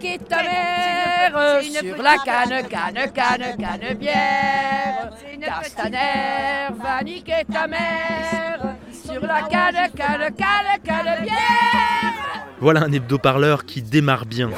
niquer ta mère sur la canne, canne, canne, canne bière. Castaner va niquer ta mère sur la canne, canne, canne, canne bière. Voilà un hebdo-parleur qui démarre bien.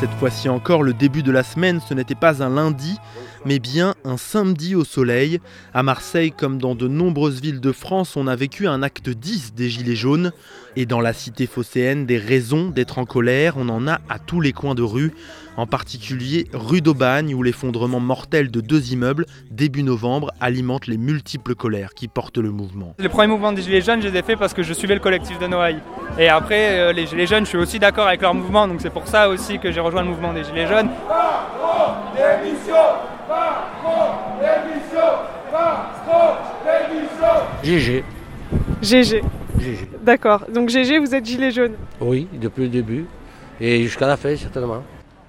Cette fois-ci encore, le début de la semaine, ce n'était pas un lundi, mais bien un samedi au soleil. À Marseille, comme dans de nombreuses villes de France, on a vécu un acte 10 des Gilets jaunes. Et dans la cité phocéenne, des raisons d'être en colère, on en a à tous les coins de rue, en particulier rue d'Aubagne, où l'effondrement mortel de deux immeubles, début novembre, alimente les multiples colères qui portent le mouvement. Les premiers mouvements des Gilets jaunes, je les ai faits parce que je suivais le collectif de Noailles. Et après, euh, les Gilets jaunes, je suis aussi d'accord avec leur mouvement, donc c'est pour ça aussi que j'ai rejoint le mouvement des Gilets jaunes. GG. GG. GG. D'accord. Donc GG, vous êtes gilet jaune Oui, depuis le début. Et jusqu'à la fin, certainement.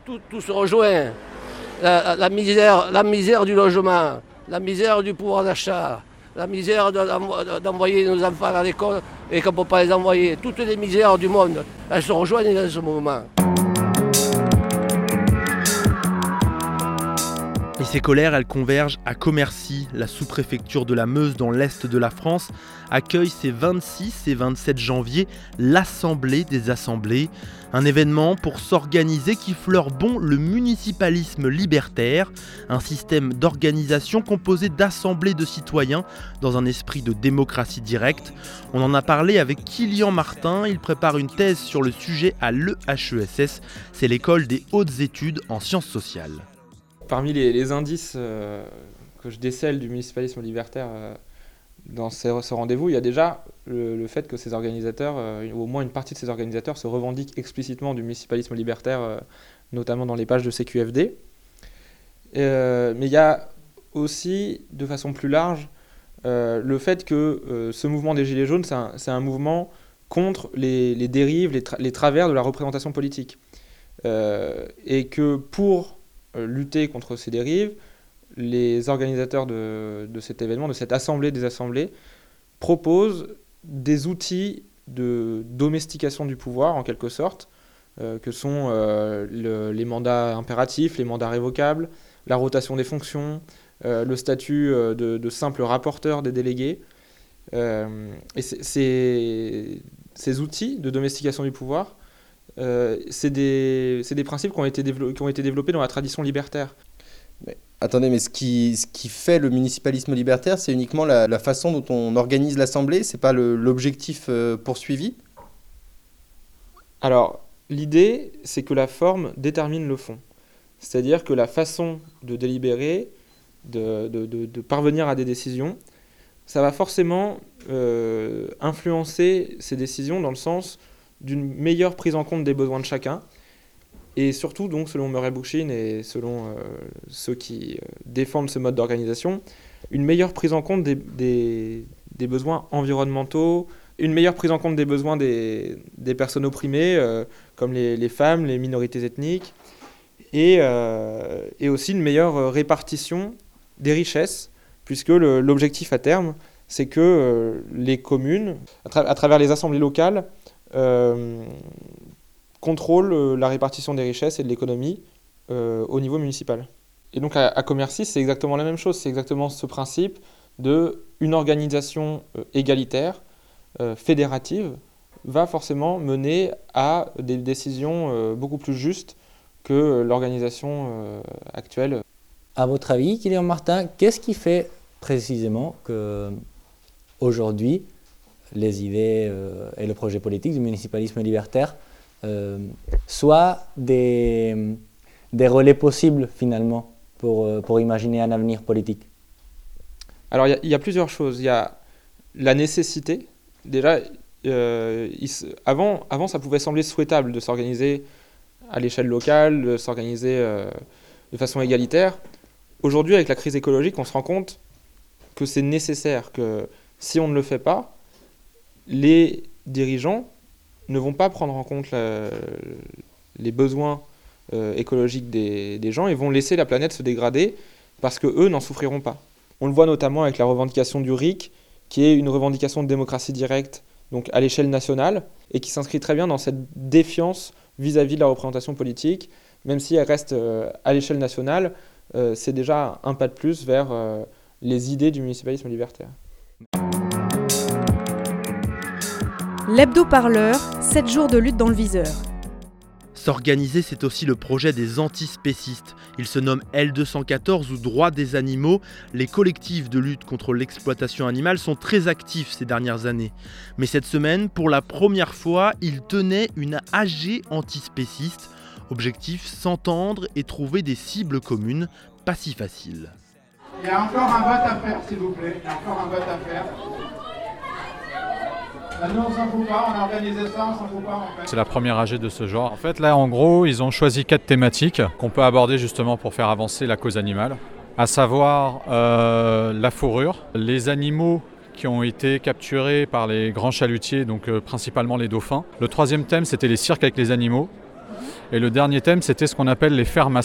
Tout, tout se rejoint. La, la misère, la misère du logement, la misère du pouvoir d'achat, la misère de- d'envoyer nos enfants à l'école et qu'on ne peut pas les envoyer. Toutes les misères du monde, elles se rejoignent dans ce mouvement. Et ces colères, elles convergent à Commercy, la sous-préfecture de la Meuse dans l'est de la France, accueille ces 26 et 27 janvier l'Assemblée des Assemblées, un événement pour s'organiser qui fleure bon le municipalisme libertaire, un système d'organisation composé d'assemblées de citoyens dans un esprit de démocratie directe. On en a parlé avec Kilian Martin, il prépare une thèse sur le sujet à l'EHESS, c'est l'école des hautes études en sciences sociales. Parmi les, indices euh, que je décèle du municipalisme libertaire euh, dans ce rendez-vous, il y a déjà le, fait que ces organisateurs, euh, ou au moins une partie de ces organisateurs, se revendiquent explicitement du municipalisme libertaire, euh, notamment dans les pages de CQFD. Euh, mais il y a aussi, de façon plus large, euh, le fait que euh, ce mouvement des Gilets jaunes, c'est un, mouvement contre les, dérives, les, tra- les travers de la représentation politique. Euh, et que pour euh, lutter contre ces dérives, les organisateurs de, cet événement, de cette assemblée des assemblées, proposent des outils de domestication du pouvoir, en quelque sorte, euh, que sont euh, le- les mandats impératifs, les mandats révocables, la rotation des fonctions, euh, le statut euh, de, de simple rapporteur des délégués. Euh, et ces outils de domestication du pouvoir, euh, c'est des, des principes qui ont, été qui ont été développés dans la tradition libertaire. Attendez, mais ce qui, ce qui fait le municipalisme libertaire, c'est uniquement la, la façon dont on organise l'Assemblée, c'est pas l'objectif euh, poursuivi? Alors, l'idée, c'est que la forme détermine le fond. C'est-à-dire que la façon de délibérer, de, de- de- de parvenir à des décisions, ça va forcément euh, influencer ces décisions dans le sens d'une meilleure prise en compte des besoins de chacun. Et surtout, donc, selon Murray Bookchin et selon euh, ceux qui euh, défendent ce mode d'organisation, une meilleure prise en compte des, des- besoins environnementaux, une meilleure prise en compte des besoins des, des personnes opprimées, euh, comme les, les femmes, les minorités ethniques, et, et aussi une meilleure répartition des richesses, puisque l'objectif à terme, c'est que les communes, à travers les assemblées locales, euh, contrôlent euh, la répartition des richesses et de l'économie euh, au niveau municipal. Et donc à, à Commercy, c'est exactement la même chose, c'est exactement ce principe de une organisation égalitaire, fédérative, va forcément mener à des décisions beaucoup plus justes que l'organisation actuelle. À votre avis, Kylian Martin, qu'est-ce qui fait précisément que aujourd'hui les idées euh, et le projet politique du municipalisme libertaire euh, soient des, relais possibles finalement pour, euh, pour imaginer un avenir politique Alors il y a- plusieurs choses. Il y a la nécessité. Déjà, euh, avant, avant, ça pouvait sembler souhaitable de s'organiser à l'échelle locale, de s'organiser de façon égalitaire. Aujourd'hui, avec la crise écologique, on se rend compte que c'est nécessaire, que si on ne le fait pas, les dirigeants ne vont pas prendre en compte les besoins euh, écologiques des, gens et vont laisser la planète se dégrader parce que eux n'en souffriront pas. On le voit notamment avec la revendication du RIC, qui est une revendication de démocratie directe, donc à l'échelle nationale, et qui s'inscrit très bien dans cette défiance vis-à-vis de la représentation politique, même si elle reste euh, à l'échelle nationale, euh, c'est déjà un pas de plus vers les idées du municipalisme libertaire. L'hebdo-parleur, 7 jours de lutte dans le viseur. S'organiser, c'est aussi le projet des antispécistes. Ils se nomment L214 ou Droits des animaux. Les collectifs de lutte contre l'exploitation animale sont très actifs ces dernières années. Mais cette semaine, pour la première fois, ils tenaient une AG antispéciste. Objectif s'entendre et trouver des cibles communes, pas si facile. Il y a encore un vote à faire, s'il vous plaît. Il y a encore un vote à faire. C'est la première AG de ce genre. En fait, là, en gros, ils ont choisi quatre thématiques qu'on peut aborder justement pour faire avancer la cause animale, à savoir euh, la fourrure, les animaux qui ont été capturés par les grands chalutiers, donc euh, principalement les dauphins. Le troisième thème, c'était les cirques avec les animaux. Et le dernier thème, c'était ce qu'on appelle les fermes.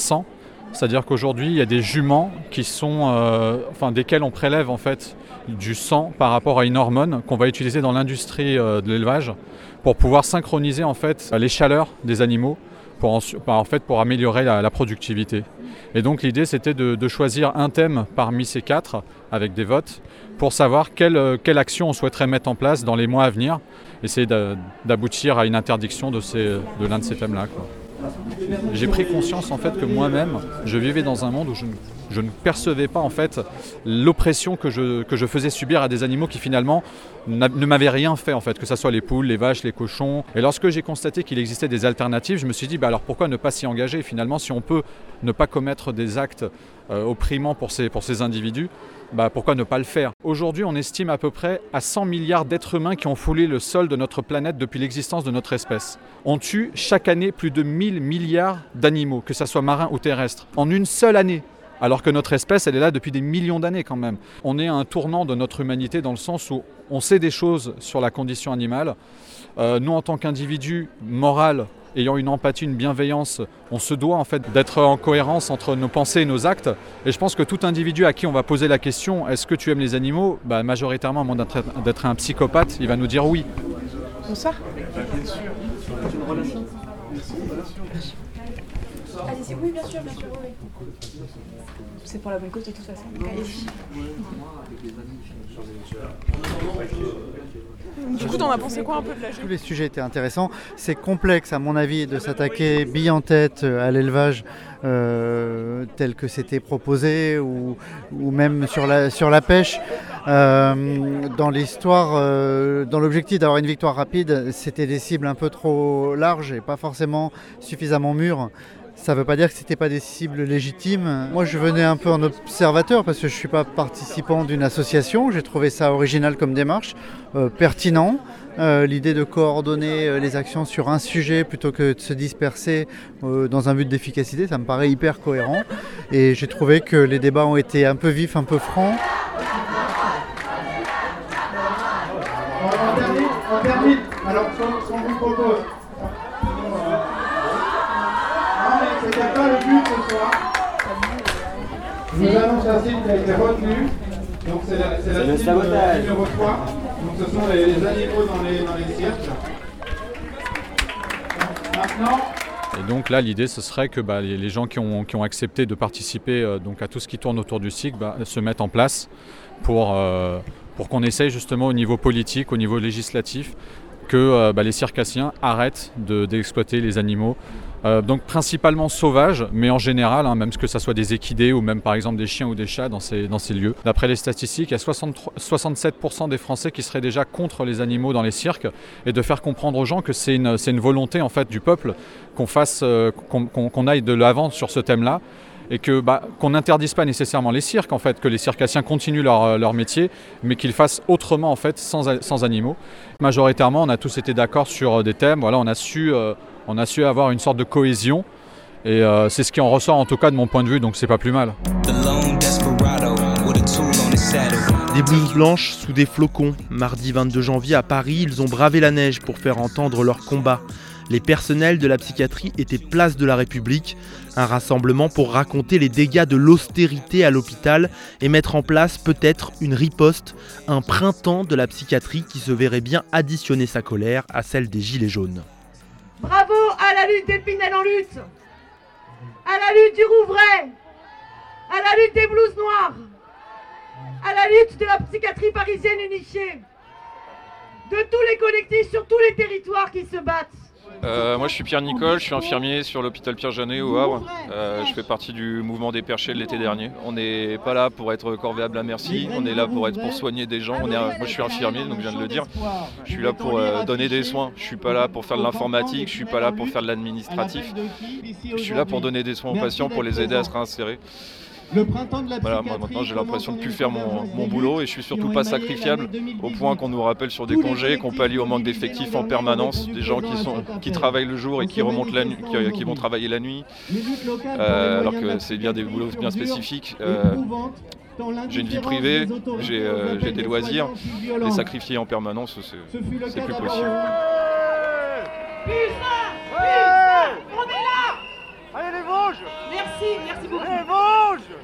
C'est-à-dire qu'aujourd'hui, il y a des juments qui sont, euh, enfin, desquels on prélève en fait du sang par rapport à une hormone qu'on va utiliser dans l'industrie euh, de l'élevage pour pouvoir synchroniser en fait les chaleurs des animaux pour, en, bah, fait, pour améliorer la, productivité. Et donc l'idée c'était de, de choisir un thème parmi ces quatre avec des votes pour savoir quelle, euh, quelle action on souhaiterait mettre en place dans les mois à venir, essayer d'a- d'aboutir à une interdiction de, de l'un de ces thèmes-là. J'ai pris conscience en fait que moi-même, je vivais dans un monde où je, ne- percevais pas en fait l'oppression que je, faisais subir à des animaux qui finalement n'a- ne m'avaient rien fait en fait, que ce soit les poules, les vaches, les cochons. Et lorsque j'ai constaté qu'il existait des alternatives, je me suis dit bah alors pourquoi ne pas s'y engager Finalement, si on peut ne pas commettre des actes euh, opprimants pour ces individus, bah pourquoi ne pas le faire? Aujourd'hui, on estime à peu près à 100 milliards d'êtres humains qui ont foulé le sol de notre planète depuis l'existence de notre espèce. On tue chaque année plus de 1000 milliards d'animaux, que ce soit marins ou terrestres, en une seule année. Alors que notre espèce, elle est là depuis des millions d'années quand même. On est à un tournant de notre humanité dans le sens où on sait des choses sur la condition animale. Euh, nous, en tant qu'individus moral, ayant une empathie, une bienveillance, on se doit en fait d'être en cohérence entre nos pensées et nos actes. Et je pense que tout individu à qui on va poser la question est-ce que tu aimes les animaux? Bah, Majoritairement, à moins d'être d'être un psychopathe, il va nous dire oui. Bonsoir. Allez-y, oui, bien sûr, bien sûr, oui. C'est pour la bonne cause de toute façon. Allez-y. Du coup, t'en as pensé quoi un peu de la Tous les sujets étaient intéressants. C'est complexe, à mon avis, de s'attaquer bille en tête euh, à l'élevage euh, tel que c'était proposé ou, ou même sur la, sur la pêche. Euh, dans l'histoire, euh, dans l'objectif d'avoir une victoire rapide, c'était des cibles un peu trop larges et pas forcément suffisamment mûres. Ça ne veut pas dire que ce n'était pas des cibles légitimes. Moi, je venais un peu en observateur parce que je ne suis pas participant d'une association. J'ai trouvé ça original comme démarche, euh, pertinent. Euh, L'idée de coordonner euh, les actions sur un sujet plutôt que de se disperser dans un but d'efficacité, ça me paraît hyper cohérent. Et j'ai trouvé que les débats ont été un peu vifs, un peu francs. Cible qui a été retenue. Donc, c'est la, c'est la cible sabotage. numéro 3. Donc, ce sont les, les animaux dans les, dans les cirques. Maintenant, Et donc là, l'idée, ce serait que bah, les, les gens qui ont, qui ont accepté de participer euh, donc à tout ce qui tourne autour du cycle bah, se mettent en place pour, euh, pour qu'on essaye justement au niveau politique, au niveau législatif, que euh, bah, les circassiens arrêtent de- d'exploiter les animaux. Euh, donc principalement sauvages, mais en général, hein, même que ce soit des équidés ou même par exemple des chiens ou des chats dans ces, dans ces lieux. D'après les statistiques, il y a 63 67% des Français qui seraient déjà contre les animaux dans les cirques et de faire comprendre aux gens que c'est une, une volonté en fait du peuple qu'on fasse, euh, qu'on aille de l'avant sur ce thème-là et que bah, qu'on n'interdise pas nécessairement les cirques en fait, que les circassiens continuent leur, leur métier, mais qu'ils fassent autrement en fait, sans, sans animaux. Majoritairement, on a tous été d'accord sur des thèmes. Voilà, on a su, euh, on a su avoir une sorte de cohésion, et euh, c'est ce qui en ressort en tout cas de mon point de vue, donc c'est pas plus mal. Des blouses blanches sous des flocons. Mardi 22 janvier à Paris, ils ont bravé la neige pour faire entendre leur combat. Les personnels de la psychiatrie étaient place de la République, un rassemblement pour raconter les dégâts de l'austérité à l'hôpital et mettre en place peut-être une riposte, un printemps de la psychiatrie qui se verrait bien additionner sa colère à celle des Gilets jaunes. Bravo à la lutte des Pinel en lutte, à la lutte du Rouvray, à la lutte des blouses noires, à la lutte de la psychiatrie parisienne unifiée, de tous les collectifs sur tous les territoires qui se battent. Euh, moi je suis Pierre Nicole, je suis infirmier sur l'hôpital Pierre Janet au Havre. Euh, je fais partie du mouvement des perchés de l'été dernier. On n'est pas là pour être corvéable à merci, on est là pour être pour soigner des gens. Moi je suis infirmier, donc je viens de le dire. Je suis là pour euh, donner des soins. Je suis pas là pour faire de l'informatique, je suis pas là pour faire de l'administratif. Je suis là pour donner des soins aux patients, pour les aider à se réinsérer. Voilà, moi maintenant j'ai l'impression de ne plus faire mon, mon, boulot et je suis surtout pas sacrifiable au point qu'on nous rappelle sur des congés, qu'on pallie au manque d'effectifs en permanence, des gens qui, sont, qui travaillent le jour et qui remontent la nuit, qui, qui, vont travailler la nuit, euh, alors que c'est bien des boulots bien spécifiques. Euh, j'ai une vie privée, j'ai euh, des loisirs, les sacrifier en permanence, c'est plus possible est là Allez les Vosges. Merci, merci beaucoup. Les Vosges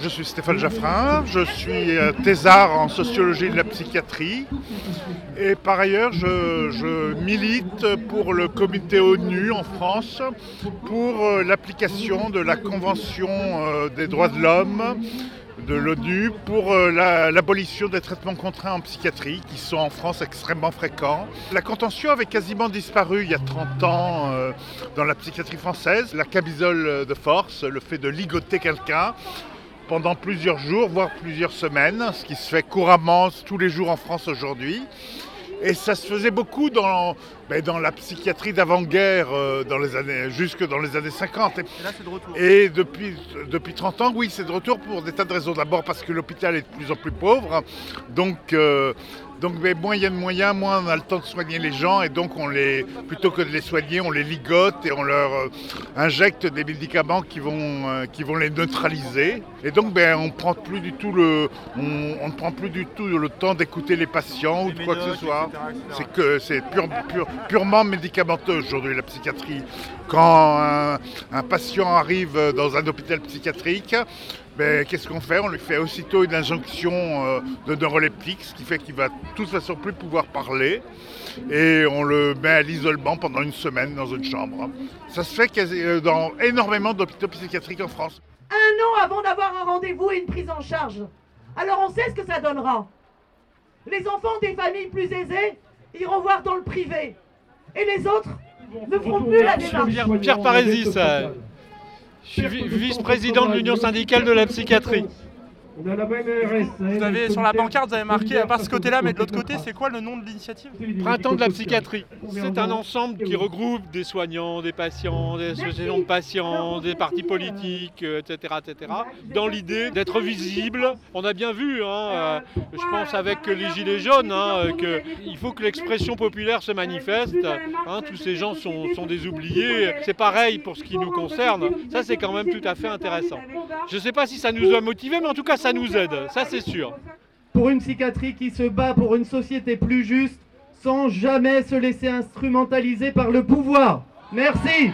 je suis Stéphane Jaffrin, je suis thésard en sociologie de la psychiatrie et par ailleurs je, milite pour le comité ONU en France pour l'application de la Convention des droits de l'homme de l'ONU pour euh, l'abolition la, des traitements contraints en psychiatrie qui sont en France extrêmement fréquents. La contention avait quasiment disparu il y a 30 ans euh, dans la psychiatrie française. La camisole de force, le fait de ligoter quelqu'un pendant plusieurs jours, voire plusieurs semaines, ce qui se fait couramment tous les jours en France aujourd'hui. Et ça se faisait beaucoup dans, ben, dans la psychiatrie d'avant-guerre, euh, dans les années, jusque dans les années 50. Et, et là, c'est de retour. Et depuis, depuis 30 ans, oui, c'est de retour pour des tas de raisons. D'abord parce que l'hôpital est de plus en plus pauvre. Donc, euh, donc ben, moins il y a de moyens, moins on a le temps de soigner les gens. Et donc, on les, plutôt que de les soigner, on les ligote et on leur euh, injecte des médicaments qui vont, qui vont les neutraliser. Et donc, ben, on prend plus du tout le, on, on ne prend plus du tout le temps d'écouter les patients ou de quoi que ce soit. C'est que c'est pur, pur, purement médicamenteux aujourd'hui la psychiatrie. Quand un, patient arrive dans un hôpital psychiatrique, ben, qu'est-ce qu'on fait? On lui fait aussitôt une injonction euh, de neuroleptique, ce qui fait qu'il va de toute façon plus pouvoir parler. Et on le met à l'isolement pendant une semaine dans une chambre. Ça se fait euh, dans énormément d'hôpitaux psychiatriques en France. Un an avant d'avoir un rendez-vous et une prise en charge. Alors on sait ce que ça donnera. Les enfants des familles plus aisées iront voir dans le privé. Et les autres ne feront plus la démarche. Pierre, Pierre Parésis, euh, je suis vice-président de l'Union syndicale de la psychiatrie. Vous avez sur la pancarte, vous avez marqué à part ce côté-là, mais de l'autre côté, c'est quoi le nom de l'initiative Printemps de la psychiatrie. C'est un ensemble qui regroupe des soignants, des patients, des associations de patients, des partis politiques, etc., etc. Dans l'idée d'être visible. On a bien vu, hein, je pense avec les gilets jaunes, hein, qu'il faut que l'expression populaire se manifeste. Hein, tous ces gens sont, sont des oubliés. C'est pareil pour ce qui nous concerne. Ça, c'est quand même tout à fait intéressant. Je ne sais pas si ça nous a motivés, mais en tout cas, ça nous aide, ça c'est sûr. Pour une psychiatrie qui se bat pour une société plus juste, sans jamais se laisser instrumentaliser par le pouvoir. Merci.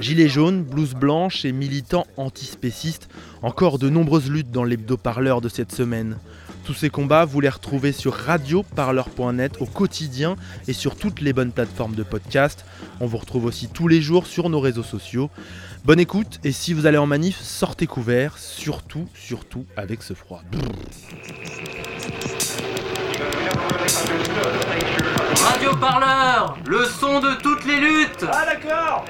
Gilets jaunes, blouses blanches et militants antispécistes, encore de nombreuses luttes dans l'hebdo-parleur de cette semaine. Tous ces combats, vous les retrouvez sur radioparleur.net au quotidien et sur toutes les bonnes plateformes de podcast. On vous retrouve aussi tous les jours sur nos réseaux sociaux. Bonne écoute et si vous allez en manif, sortez couvert, surtout, surtout avec ce froid. Radio Parleur, le son de toutes les luttes Ah d'accord